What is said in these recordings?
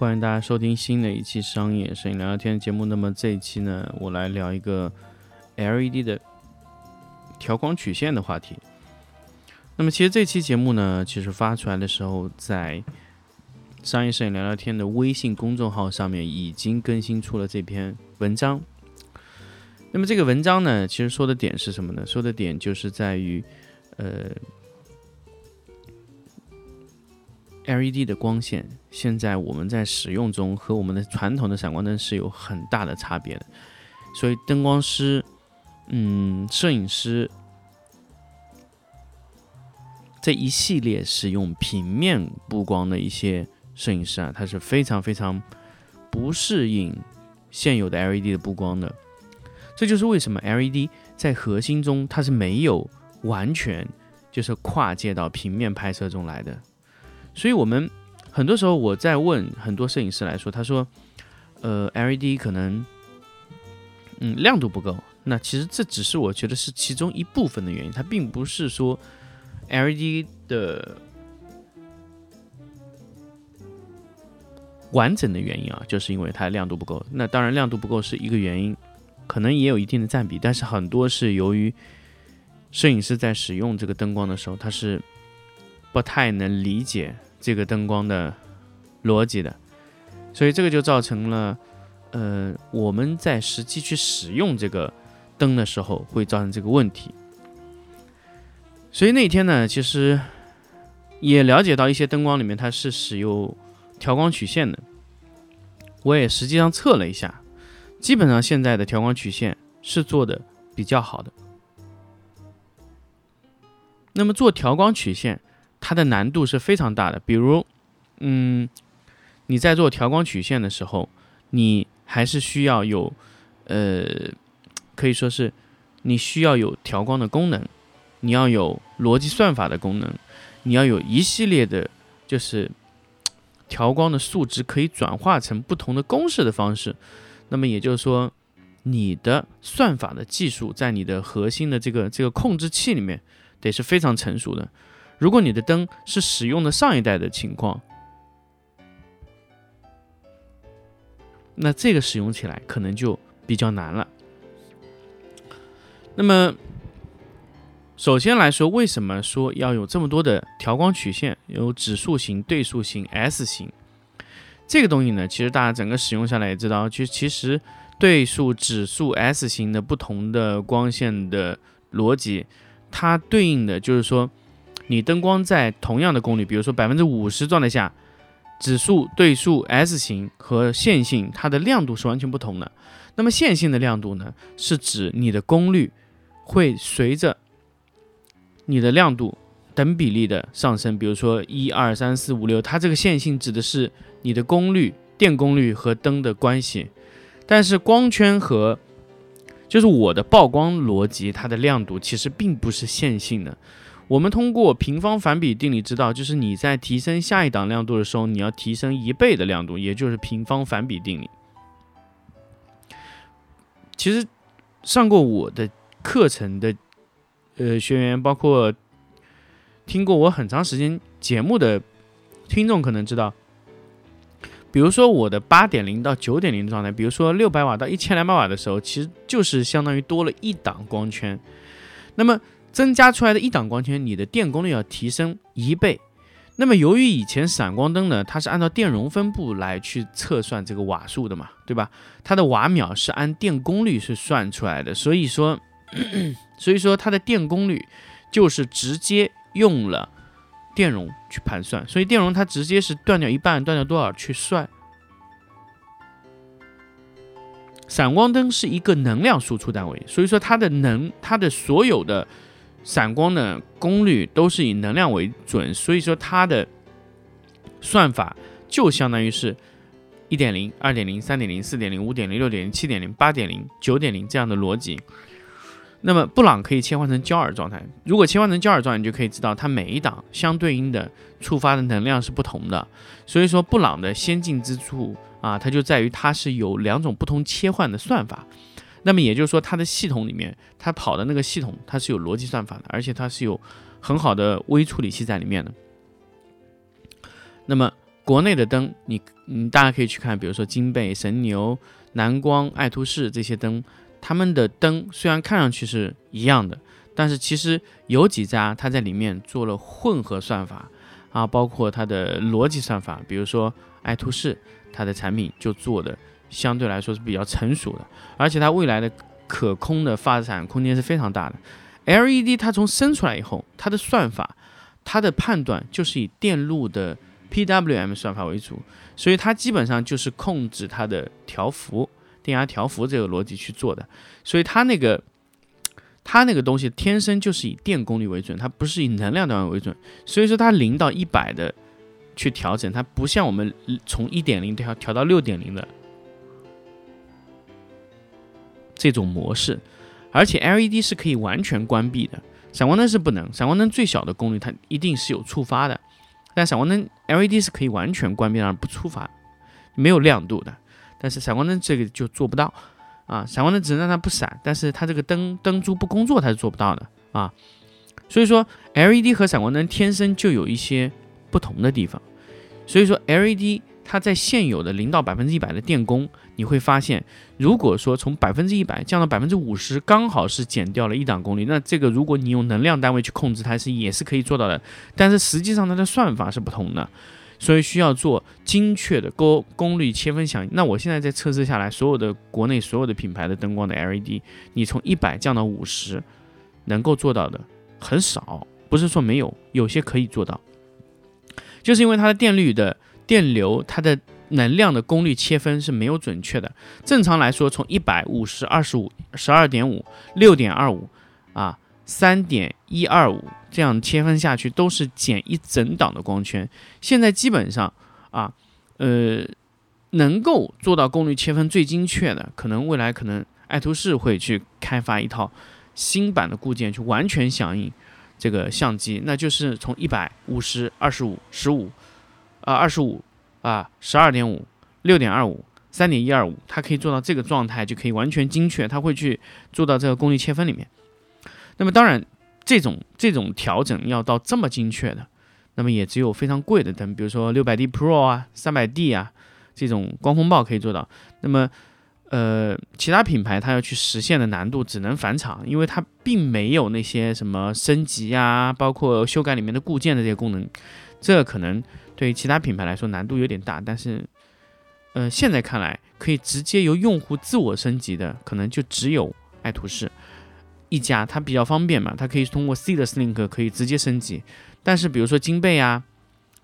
欢迎大家收听新的一期商业摄影聊聊天节目。那么这一期呢，我来聊一个 LED 的调光曲线的话题。那么其实这期节目呢，其实发出来的时候，在商业摄影聊聊天的微信公众号上面已经更新出了这篇文章。那么这个文章呢，其实说的点是什么呢？说的点就是在于，呃。LED 的光线现在我们在使用中和我们的传统的闪光灯是有很大的差别的，所以灯光师、嗯，摄影师这一系列使用平面布光的一些摄影师啊，他是非常非常不适应现有的 LED 的布光的。这就是为什么 LED 在核心中它是没有完全就是跨界到平面拍摄中来的。所以，我们很多时候我在问很多摄影师来说，他说，呃，LED 可能，嗯，亮度不够。那其实这只是我觉得是其中一部分的原因，它并不是说 LED 的完整的原因啊，就是因为它亮度不够。那当然，亮度不够是一个原因，可能也有一定的占比，但是很多是由于摄影师在使用这个灯光的时候，他是。不太能理解这个灯光的逻辑的，所以这个就造成了，呃，我们在实际去使用这个灯的时候会造成这个问题。所以那天呢，其实也了解到一些灯光里面它是使用调光曲线的，我也实际上测了一下，基本上现在的调光曲线是做的比较好的。那么做调光曲线。它的难度是非常大的，比如，嗯，你在做调光曲线的时候，你还是需要有，呃，可以说是你需要有调光的功能，你要有逻辑算法的功能，你要有一系列的，就是调光的数值可以转化成不同的公式的方式。那么也就是说，你的算法的技术在你的核心的这个这个控制器里面得是非常成熟的。如果你的灯是使用的上一代的情况，那这个使用起来可能就比较难了。那么，首先来说，为什么说要有这么多的调光曲线？有指数型、对数型、S 型这个东西呢？其实大家整个使用下来也知道，就其实对数、指数、S 型的不同的光线的逻辑，它对应的就是说。你灯光在同样的功率，比如说百分之五十状态下，指数、对数、S 型和线性，它的亮度是完全不同的。那么线性的亮度呢，是指你的功率会随着你的亮度等比例的上升。比如说一二三四五六，它这个线性指的是你的功率、电功率和灯的关系。但是光圈和就是我的曝光逻辑，它的亮度其实并不是线性的。我们通过平方反比定理知道，就是你在提升下一档亮度的时候，你要提升一倍的亮度，也就是平方反比定理。其实上过我的课程的呃学员，包括听过我很长时间节目的听众，可能知道，比如说我的八点零到九点零状态，比如说六百瓦到一千两百瓦的时候，其实就是相当于多了一档光圈。那么增加出来的一档光圈，你的电功率要提升一倍。那么由于以前闪光灯呢，它是按照电容分布来去测算这个瓦数的嘛，对吧？它的瓦秒是按电功率是算出来的，所以说，所以说它的电功率就是直接用了电容去盘算，所以电容它直接是断掉一半，断掉多少去算。闪光灯是一个能量输出单位，所以说它的能，它的所有的。闪光的功率都是以能量为准，所以说它的算法就相当于是一点零、二点零、三点零、四点零、五点零、六点零、七点零、八点零、九点零这样的逻辑。那么布朗可以切换成焦耳状态。如果切换成焦耳状态，你就可以知道它每一档相对应的触发的能量是不同的。所以说，布朗的先进之处啊，它就在于它是有两种不同切换的算法。那么也就是说，它的系统里面，它跑的那个系统，它是有逻辑算法的，而且它是有很好的微处理器在里面的。那么国内的灯，你嗯，大家可以去看，比如说金贝、神牛、蓝光、爱图仕这些灯。他们的灯虽然看上去是一样的，但是其实有几家它在里面做了混合算法啊，包括它的逻辑算法，比如说爱图仕，它的产品就做的相对来说是比较成熟的，而且它未来的可控的发展空间是非常大的。LED 它从生出来以后，它的算法，它的判断就是以电路的 PWM 算法为主，所以它基本上就是控制它的条幅。电压调幅这个逻辑去做的，所以它那个它那个东西天生就是以电功率为准，它不是以能量单位为准。所以说它零到一百的去调整，它不像我们从一点零调调到六点零的这种模式。而且 LED 是可以完全关闭的，闪光灯是不能。闪光灯最小的功率它一定是有触发的，但闪光灯 LED 是可以完全关闭而不触发，没有亮度的。但是闪光灯这个就做不到啊，闪光灯只能让它不闪，但是它这个灯灯珠不工作它是做不到的啊。所以说 LED 和闪光灯天生就有一些不同的地方。所以说 LED 它在现有的零到百分之一百的电功，你会发现，如果说从百分之一百降到百分之五十，刚好是减掉了一档功率，那这个如果你用能量单位去控制它是也是可以做到的，但是实际上它的算法是不同的。所以需要做精确的功功率切分响应。那我现在在测试下来，所有的国内所有的品牌的灯光的 LED，你从一百降到五十，能够做到的很少，不是说没有，有些可以做到，就是因为它的电率的电流，它的能量的功率切分是没有准确的。正常来说，从一百五十、二十五、十二点五、六点二五啊。三点一二五这样切分下去都是减一整档的光圈。现在基本上啊，呃，能够做到功率切分最精确的，可能未来可能爱图仕会去开发一套新版的固件，去完全响应这个相机，那就是从一百五十、二十五、十五啊、二十五啊、十二点五、六点二五、三点一二五，它可以做到这个状态，就可以完全精确，它会去做到这个功率切分里面。那么当然，这种这种调整要到这么精确的，那么也只有非常贵的灯，比如说六百 D Pro 啊、三百 D 啊这种光风暴可以做到。那么，呃，其他品牌它要去实现的难度只能返厂，因为它并没有那些什么升级啊，包括修改里面的固件的这些功能，这可能对于其他品牌来说难度有点大。但是，呃，现在看来可以直接由用户自我升级的，可能就只有爱图仕。一家它比较方便嘛，它可以通过 C 的 Link 可以直接升级。但是比如说金贝啊、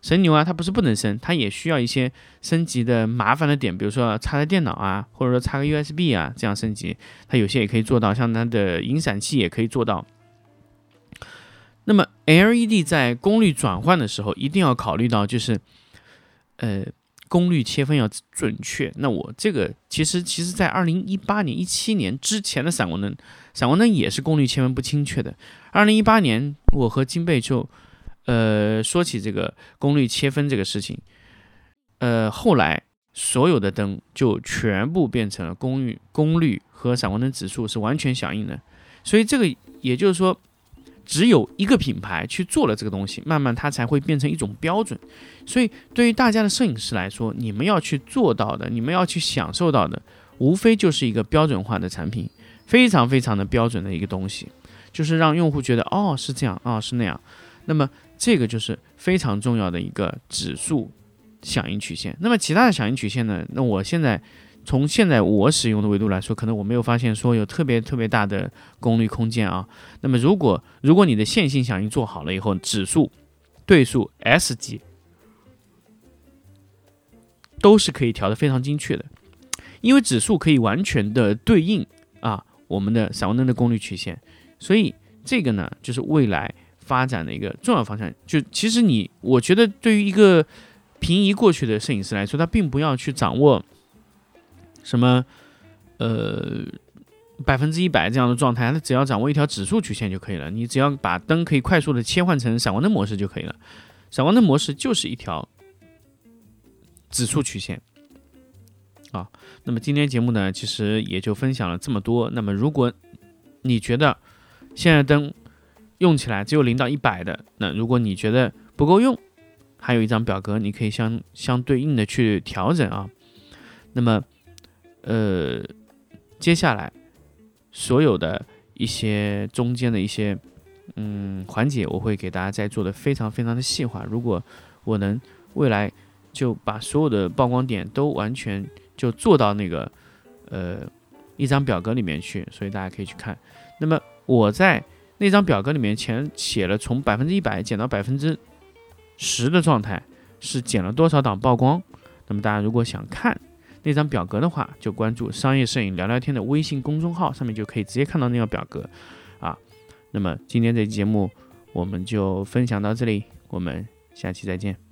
神牛啊，它不是不能升，它也需要一些升级的麻烦的点，比如说插在电脑啊，或者说插个 USB 啊，这样升级，它有些也可以做到。像它的引闪器也可以做到。那么 LED 在功率转换的时候，一定要考虑到就是，呃。功率切分要准确，那我这个其实其实，在二零一八年、一七年之前的闪光灯，闪光灯也是功率切分不精确的。二零一八年，我和金贝就，呃，说起这个功率切分这个事情，呃，后来所有的灯就全部变成了功率功率和闪光灯指数是完全响应的，所以这个也就是说。只有一个品牌去做了这个东西，慢慢它才会变成一种标准。所以对于大家的摄影师来说，你们要去做到的，你们要去享受到的，无非就是一个标准化的产品，非常非常的标准的一个东西，就是让用户觉得哦是这样，哦是那样。那么这个就是非常重要的一个指数响应曲线。那么其他的响应曲线呢？那我现在。从现在我使用的维度来说，可能我没有发现说有特别特别大的功率空间啊。那么如果如果你的线性响应做好了以后，指数、对数、S 级都是可以调的非常精确的，因为指数可以完全的对应啊我们的闪光灯的功率曲线，所以这个呢就是未来发展的一个重要方向。就其实你我觉得对于一个平移过去的摄影师来说，他并不要去掌握什么呃百分之一百这样的状态，它只要掌握一条指数曲线就可以了。你只要把灯可以快速的切换成闪光灯模式就可以了。闪光灯模式就是一条指数曲线啊。那么今天节目呢，其实也就分享了这么多。那么如果你觉得现在灯用起来只有零到一百的，那如果你觉得不够用，还有一张表格，你可以相相对应的去调整啊。那么，呃，接下来所有的一些中间的一些嗯环节，我会给大家再做的非常非常的细化。如果我能未来就把所有的曝光点都完全就做到那个呃一张表格里面去，所以大家可以去看。那么我在那张表格里面前写了从百分之一百减到百分之十的状态是减了多少档曝光。那么大家如果想看那张表格的话，就关注商业摄影聊聊天的微信公众号，上面就可以直接看到那个表格啊。那么今天这期节目我们就分享到这里，我们下期再见。